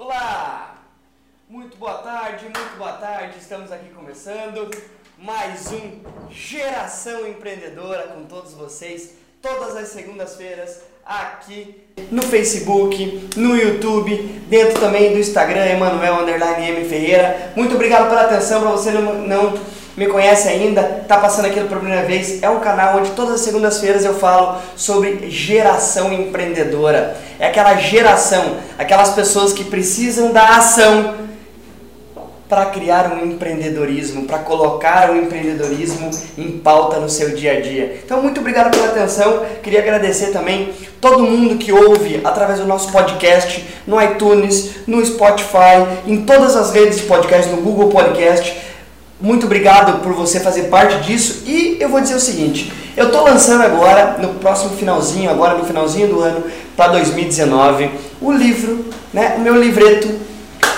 Olá! Muito boa tarde, muito boa tarde. Estamos aqui começando mais um Geração Empreendedora com todos vocês, todas as segundas-feiras aqui no Facebook, no YouTube, dentro também do Instagram, Emanuel Ferreira. Muito obrigado pela atenção, para você não, não me conhece ainda, está passando aqui pela primeira vez, é um canal onde todas as segundas-feiras eu falo sobre geração empreendedora. É aquela geração, aquelas pessoas que precisam da ação para criar um empreendedorismo, para colocar o empreendedorismo em pauta no seu dia a dia. Então, muito obrigado pela atenção. Queria agradecer também todo mundo que ouve através do nosso podcast no iTunes, no Spotify, em todas as redes de podcast, no Google Podcast. Muito obrigado por você fazer parte disso e eu vou dizer o seguinte, eu estou lançando agora, no próximo finalzinho, agora no finalzinho do ano, para 2019, o livro, né, o meu livreto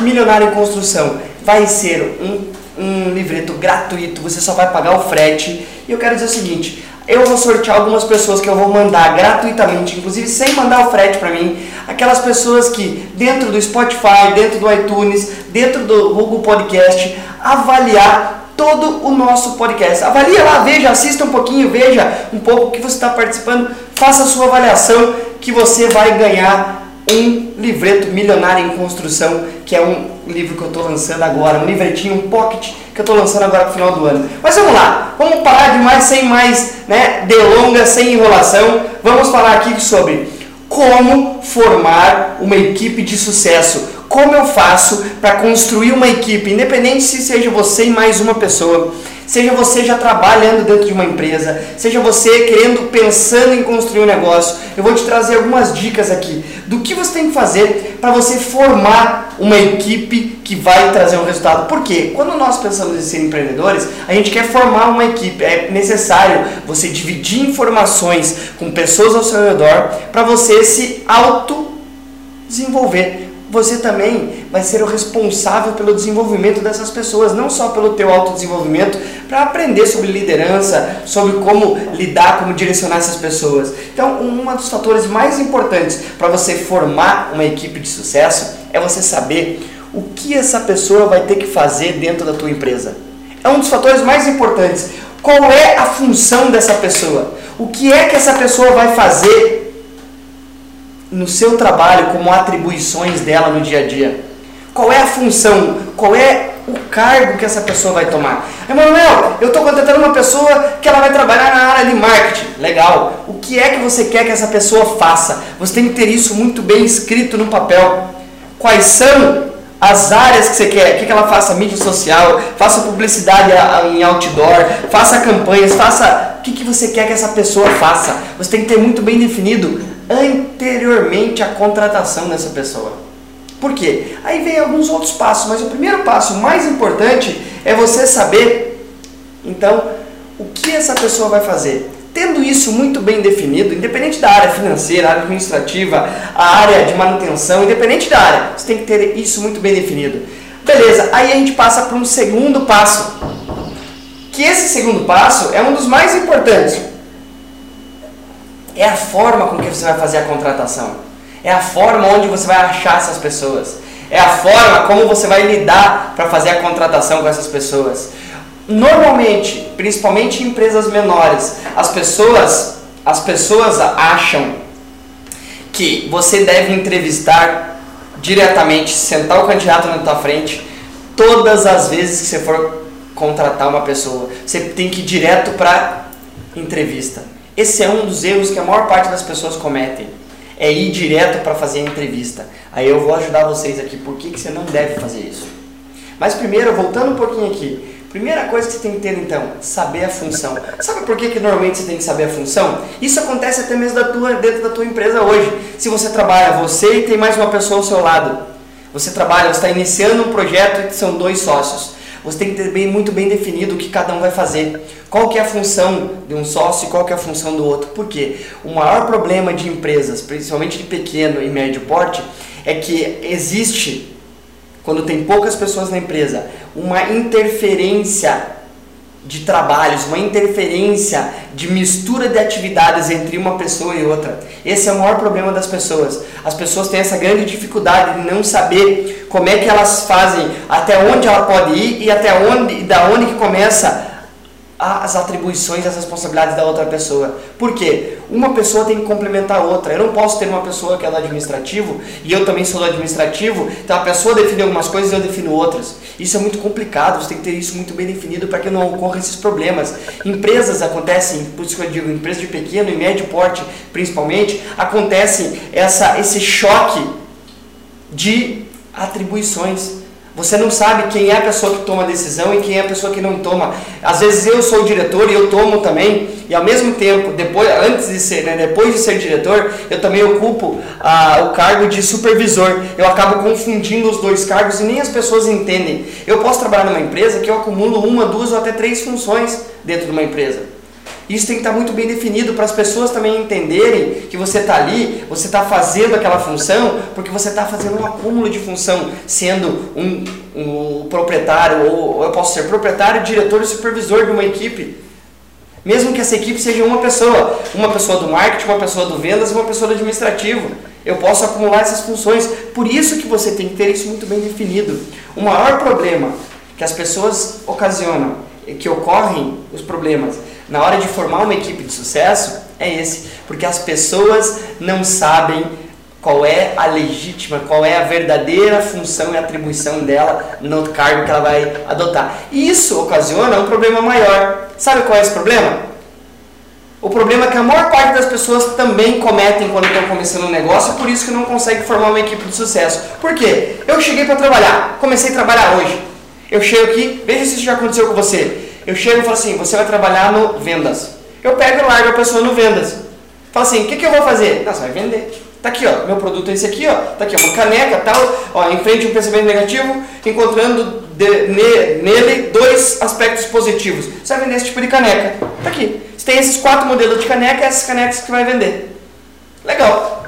Milionário em Construção. Vai ser um, um livreto gratuito, você só vai pagar o frete. E eu quero dizer o seguinte, eu vou sortear algumas pessoas que eu vou mandar gratuitamente, inclusive sem mandar o frete para mim, aquelas pessoas que dentro do Spotify, dentro do iTunes, dentro do Google Podcast, avaliar todo o nosso podcast. Avalia lá, veja, assista um pouquinho, veja um pouco que você está participando, faça a sua avaliação que você vai ganhar um livreto milionário em construção, que é um livro que eu estou lançando agora, um livretinho, um pocket que eu estou lançando agora para o final do ano. Mas vamos lá, vamos parar de mais, sem mais né, delongas, sem enrolação, vamos falar aqui sobre como formar uma equipe de sucesso, como eu faço para construir uma equipe, independente se seja você e mais uma pessoa, seja você já trabalhando dentro de uma empresa, seja você querendo, pensando em construir um negócio, eu vou te trazer algumas dicas aqui do que você tem que fazer para você formar uma equipe que vai trazer um resultado. Por quê? Quando nós pensamos em ser empreendedores, a gente quer formar uma equipe. É necessário você dividir informações com pessoas ao seu redor para você se auto desenvolver você também vai ser o responsável pelo desenvolvimento dessas pessoas, não só pelo teu autodesenvolvimento, para aprender sobre liderança, sobre como lidar, como direcionar essas pessoas. Então, um dos fatores mais importantes para você formar uma equipe de sucesso é você saber o que essa pessoa vai ter que fazer dentro da tua empresa. É um dos fatores mais importantes. Qual é a função dessa pessoa? O que é que essa pessoa vai fazer no seu trabalho como atribuições dela no dia a dia? Qual é a função? Qual é o cargo que essa pessoa vai tomar? Emanuel, eu estou contratando uma pessoa que ela vai trabalhar na área de marketing. Legal. O que é que você quer que essa pessoa faça? Você tem que ter isso muito bem escrito no papel. Quais são as áreas que você quer? O que ela faça? Mídia social, faça publicidade em outdoor, faça campanhas, faça. O que, que você quer que essa pessoa faça? Você tem que ter muito bem definido anteriormente à contratação dessa pessoa. Por quê? Aí vem alguns outros passos, mas o primeiro passo mais importante é você saber, então, o que essa pessoa vai fazer. Tendo isso muito bem definido, independente da área financeira, área administrativa, a área de manutenção, independente da área, você tem que ter isso muito bem definido. Beleza, aí a gente passa para um segundo passo. Que esse segundo passo é um dos mais importantes é a forma com que você vai fazer a contratação. É a forma onde você vai achar essas pessoas. É a forma como você vai lidar para fazer a contratação com essas pessoas. Normalmente, principalmente em empresas menores, as pessoas, as pessoas acham que você deve entrevistar diretamente, sentar o candidato na tua frente, todas as vezes que você for contratar uma pessoa. Você tem que ir direto para entrevista. Esse é um dos erros que a maior parte das pessoas cometem. É ir direto para fazer a entrevista. Aí eu vou ajudar vocês aqui por que, você não deve fazer isso. Mas primeiro, voltando um pouquinho aqui, Primeira coisa que você tem que ter então, saber a função. Sabe por que, que normalmente você tem que saber a função? Isso acontece até mesmo da tua, dentro da tua empresa hoje. Se você trabalha você e tem mais uma pessoa ao seu lado. Você trabalha, você está iniciando um projeto que são dois sócios. Você tem que ter bem, muito bem definido o que cada um vai fazer. Qual que é a função de um sócio e qual que é a função do outro. Por quê? O maior problema de empresas, principalmente de pequeno e médio porte, é que existe, quando tem poucas pessoas na empresa, uma interferência de trabalhos, uma interferência de mistura de atividades entre uma pessoa e outra. Esse é o maior problema das pessoas. As pessoas têm essa grande dificuldade de não saber como é que elas fazem, até onde ela pode ir e até onde, da onde que começa as atribuições, as responsabilidades da outra pessoa. Por quê? Uma pessoa tem que complementar a outra. Eu não posso ter uma pessoa que é do administrativo e eu também sou do administrativo, então a pessoa define algumas coisas e eu defino outras. Isso é muito complicado, você tem que ter isso muito bem definido para que não ocorram esses problemas. Empresas acontecem, por isso que eu digo, empresas de pequeno e médio porte principalmente, acontece essa, esse choque de atribuições. Você não sabe quem é a pessoa que toma a decisão e quem é a pessoa que não toma. Às vezes eu sou o diretor e eu tomo também, e ao mesmo tempo, depois, antes de ser, né, depois de ser diretor, eu também ocupo ah, o cargo de supervisor. Eu acabo confundindo os dois cargos e nem as pessoas entendem. Eu posso trabalhar numa empresa que eu acumulo uma, duas ou até três funções dentro de uma empresa. Isso tem que estar muito bem definido para as pessoas também entenderem que você está ali, você está fazendo aquela função, porque você está fazendo um acúmulo de função, sendo um, um proprietário, ou eu posso ser proprietário, diretor e supervisor de uma equipe. Mesmo que essa equipe seja uma pessoa, uma pessoa do marketing, uma pessoa do vendas e uma pessoa do administrativo. Eu posso acumular essas funções. Por isso que você tem que ter isso muito bem definido. O maior problema que as pessoas ocasionam, que ocorrem os problemas, na hora de formar uma equipe de sucesso é esse, porque as pessoas não sabem qual é a legítima, qual é a verdadeira função e atribuição dela no cargo que ela vai adotar. E isso ocasiona um problema maior. Sabe qual é esse problema? O problema é que a maior parte das pessoas também cometem quando estão começando um negócio, por isso que não consegue formar uma equipe de sucesso. Por quê? Eu cheguei para trabalhar, comecei a trabalhar hoje. Eu chego aqui, veja se isso já aconteceu com você. Eu chego e falo assim, você vai trabalhar no vendas. Eu pego e largo a pessoa no vendas. Falo assim, o que, que eu vou fazer? Não, você vai vender. Tá aqui, ó, meu produto é esse aqui, ó. Tá aqui, ó, uma caneca, tal, ó, em frente um pensamento negativo, encontrando de, ne, nele dois aspectos positivos. Você vai vender esse tipo de caneca. Tá aqui. Você tem esses quatro modelos de caneca, essas canecas que vai vender. Legal.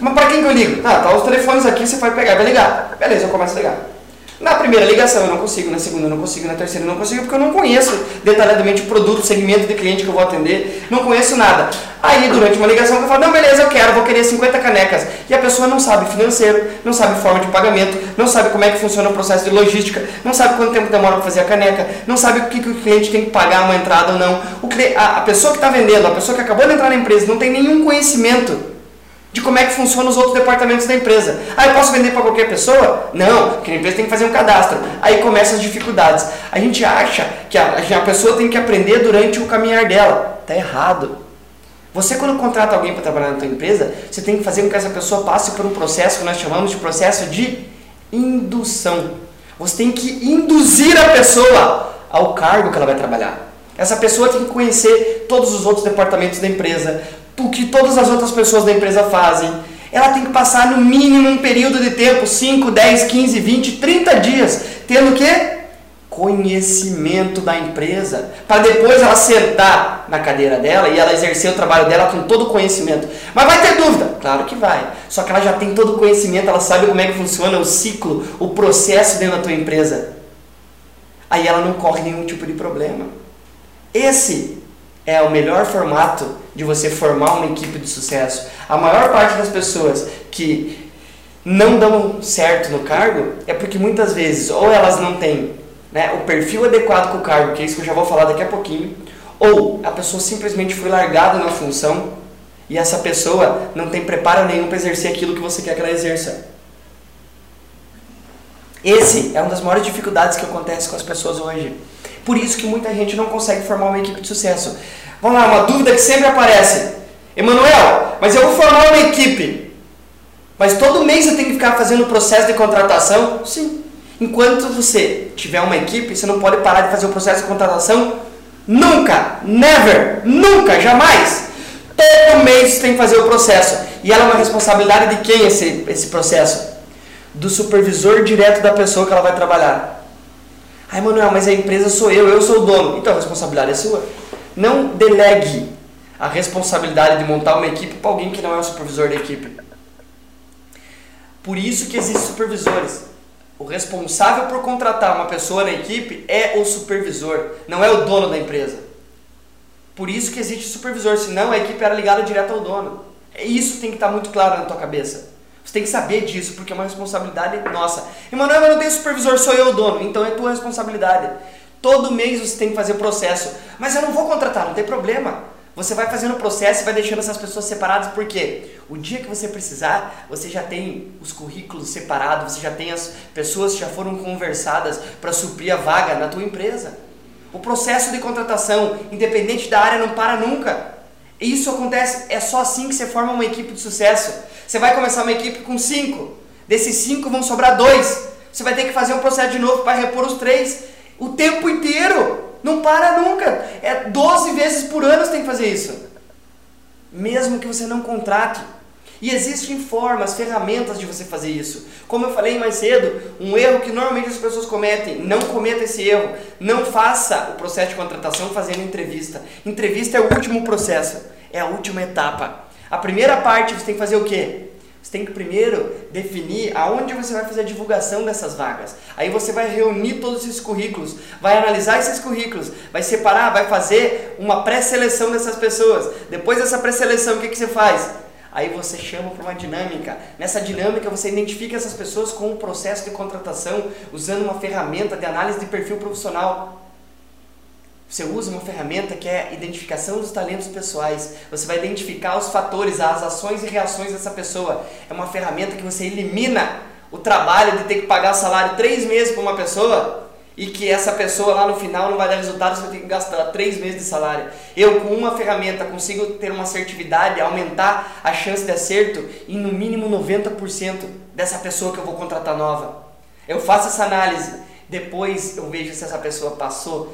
Mas para quem que eu ligo? Ah, tá os telefones aqui, você vai pegar, vai ligar. Beleza, eu começo a ligar. Na primeira ligação eu não consigo, na segunda eu não consigo, na terceira eu não consigo, porque eu não conheço detalhadamente o produto, o segmento de cliente que eu vou atender, não conheço nada. Aí durante uma ligação eu falo, não, beleza, eu quero, vou querer 50 canecas. E a pessoa não sabe financeiro, não sabe forma de pagamento, não sabe como é que funciona o processo de logística, não sabe quanto tempo demora para fazer a caneca, não sabe o que, que o cliente tem que pagar uma entrada ou não. O, a, a pessoa que está vendendo, a pessoa que acabou de entrar na empresa, não tem nenhum conhecimento de como é que funciona os outros departamentos da empresa. Ah, eu posso vender para qualquer pessoa? Não, porque a empresa tem que fazer um cadastro. Aí começam as dificuldades. A gente acha que a, a pessoa tem que aprender durante o caminhar dela. Está errado. Você quando contrata alguém para trabalhar na tua empresa, você tem que fazer com que essa pessoa passe por um processo que nós chamamos de processo de indução. Você tem que induzir a pessoa ao cargo que ela vai trabalhar. Essa pessoa tem que conhecer todos os outros departamentos da empresa, o que todas as outras pessoas da empresa fazem. Ela tem que passar no mínimo um período de tempo, 5, 10, 15, 20, 30 dias, tendo o quê? Conhecimento da empresa, para depois ela sentar na cadeira dela e ela exercer o trabalho dela com todo o conhecimento. Mas vai ter dúvida? Claro que vai. Só que ela já tem todo o conhecimento, ela sabe como é que funciona o ciclo, o processo dentro da tua empresa. Aí ela não corre nenhum tipo de problema. Esse é o melhor formato de você formar uma equipe de sucesso. A maior parte das pessoas que não dão certo no cargo é porque muitas vezes ou elas não têm né, o perfil adequado com o cargo, que é isso que eu já vou falar daqui a pouquinho, ou a pessoa simplesmente foi largada na função e essa pessoa não tem preparo nenhum para exercer aquilo que você quer que ela exerça. Esse é uma das maiores dificuldades que acontece com as pessoas hoje. Por isso que muita gente não consegue formar uma equipe de sucesso. Vamos lá, uma dúvida que sempre aparece. Emanuel, mas eu vou formar uma equipe. Mas todo mês eu tenho que ficar fazendo o processo de contratação? Sim. Enquanto você tiver uma equipe, você não pode parar de fazer o processo de contratação nunca, never, nunca, jamais. Todo mês você tem que fazer o processo. E ela é uma responsabilidade de quem esse, esse processo? Do supervisor direto da pessoa que ela vai trabalhar. Ai, Manuel, mas a empresa sou eu, eu sou o dono. Então a responsabilidade é sua. Não delegue a responsabilidade de montar uma equipe para alguém que não é o supervisor da equipe. Por isso que existem supervisores. O responsável por contratar uma pessoa na equipe é o supervisor, não é o dono da empresa. Por isso que existe supervisor, senão a equipe era ligada direto ao dono. Isso tem que estar muito claro na tua cabeça. Tem que saber disso, porque é uma responsabilidade nossa. Emanuel, mas não tem supervisor, sou eu o dono. Então é tua responsabilidade. Todo mês você tem que fazer processo. Mas eu não vou contratar, não tem problema. Você vai fazendo o processo e vai deixando essas pessoas separadas, porque o dia que você precisar, você já tem os currículos separados, você já tem as pessoas que já foram conversadas para suprir a vaga na tua empresa. O processo de contratação, independente da área, não para nunca. Isso acontece, é só assim que você forma uma equipe de sucesso. Você vai começar uma equipe com cinco, desses cinco vão sobrar dois. Você vai ter que fazer um processo de novo para repor os três o tempo inteiro. Não para nunca. É 12 vezes por ano você tem que fazer isso. Mesmo que você não contrate. E existem formas, ferramentas de você fazer isso. Como eu falei mais cedo, um erro que normalmente as pessoas cometem, não cometa esse erro. Não faça o processo de contratação fazendo entrevista. Entrevista é o último processo, é a última etapa. A primeira parte você tem que fazer o quê? Você tem que primeiro definir aonde você vai fazer a divulgação dessas vagas. Aí você vai reunir todos esses currículos, vai analisar esses currículos, vai separar, vai fazer uma pré-seleção dessas pessoas. Depois dessa pré-seleção, o que, que você faz? Aí você chama para uma dinâmica. Nessa dinâmica você identifica essas pessoas com o processo de contratação usando uma ferramenta de análise de perfil profissional. Você usa uma ferramenta que é a identificação dos talentos pessoais. Você vai identificar os fatores, as ações e reações dessa pessoa. É uma ferramenta que você elimina o trabalho de ter que pagar salário três meses para uma pessoa e que essa pessoa lá no final não vai dar resultado, você vai que gastar três meses de salário. Eu, com uma ferramenta, consigo ter uma assertividade, aumentar a chance de acerto em no mínimo 90% dessa pessoa que eu vou contratar nova. Eu faço essa análise, depois eu vejo se essa pessoa passou,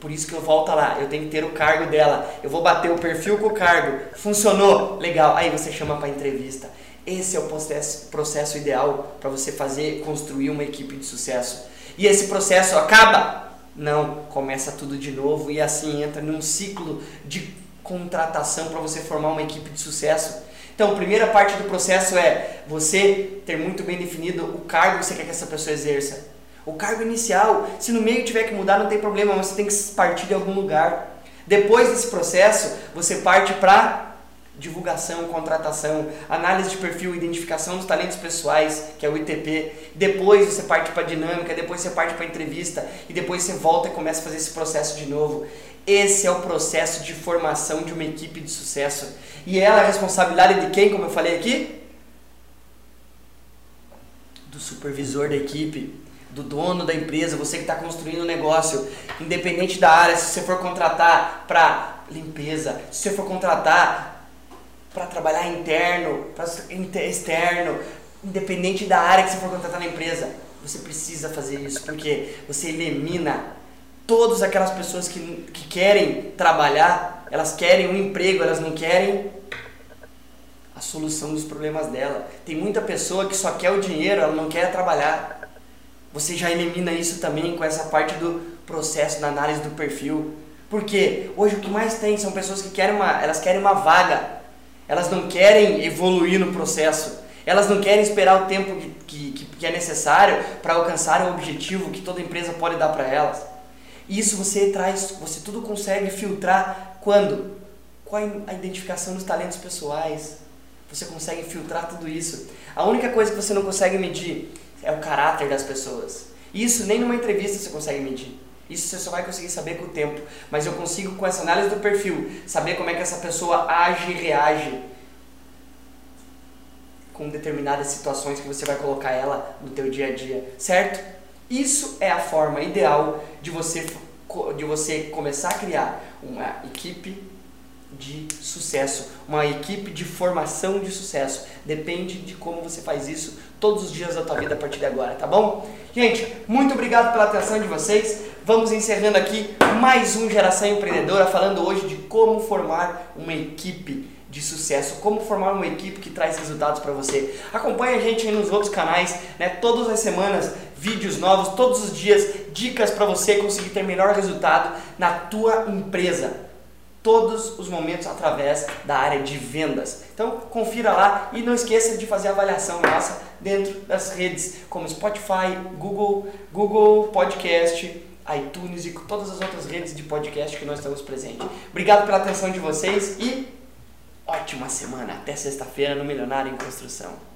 por isso que eu volto lá, eu tenho que ter o cargo dela. Eu vou bater o perfil com o cargo. Funcionou? Legal. Aí você chama para entrevista. Esse é o processo, processo ideal para você fazer, construir uma equipe de sucesso. E esse processo acaba? Não, começa tudo de novo e assim entra num ciclo de contratação para você formar uma equipe de sucesso. Então, a primeira parte do processo é você ter muito bem definido o cargo que você quer que essa pessoa exerça. O cargo inicial, se no meio tiver que mudar, não tem problema, mas você tem que partir de algum lugar. Depois desse processo, você parte para divulgação, contratação, análise de perfil, identificação dos talentos pessoais, que é o ITP. Depois você parte para dinâmica, depois você parte para entrevista e depois você volta e começa a fazer esse processo de novo. Esse é o processo de formação de uma equipe de sucesso. E ela é a responsabilidade de quem, como eu falei aqui? Do supervisor da equipe do dono da empresa, você que está construindo um negócio, independente da área, se você for contratar para limpeza, se você for contratar para trabalhar interno, para externo, independente da área que você for contratar na empresa, você precisa fazer isso, porque você elimina todas aquelas pessoas que, que querem trabalhar, elas querem um emprego, elas não querem a solução dos problemas dela. Tem muita pessoa que só quer o dinheiro, ela não quer trabalhar você já elimina isso também com essa parte do processo da análise do perfil. Porque hoje o que mais tem são pessoas que querem uma, elas querem uma vaga. Elas não querem evoluir no processo. Elas não querem esperar o tempo que, que, que é necessário para alcançar o objetivo que toda empresa pode dar para elas. Isso você traz, você tudo consegue filtrar quando? Com a identificação dos talentos pessoais. Você consegue filtrar tudo isso. A única coisa que você não consegue medir é o caráter das pessoas. Isso nem numa entrevista você consegue medir. Isso você só vai conseguir saber com o tempo. Mas eu consigo, com essa análise do perfil, saber como é que essa pessoa age e reage com determinadas situações que você vai colocar ela no teu dia a dia, certo? Isso é a forma ideal de você, de você começar a criar uma equipe de sucesso, uma equipe de formação de sucesso. Depende de como você faz isso todos os dias da tua vida a partir de agora, tá bom? Gente, muito obrigado pela atenção de vocês. Vamos encerrando aqui mais um Geração Empreendedora, falando hoje de como formar uma equipe de sucesso, como formar uma equipe que traz resultados para você. Acompanhe a gente nos outros canais, né? Todas as semanas, vídeos novos, todos os dias, dicas para você conseguir ter melhor resultado na tua empresa. Todos os momentos através da área de vendas. Então confira lá e não esqueça de fazer a avaliação nossa dentro das redes como Spotify, Google, Google Podcast, iTunes e todas as outras redes de podcast que nós estamos presentes. Obrigado pela atenção de vocês e ótima semana. Até sexta-feira no Milionário em Construção.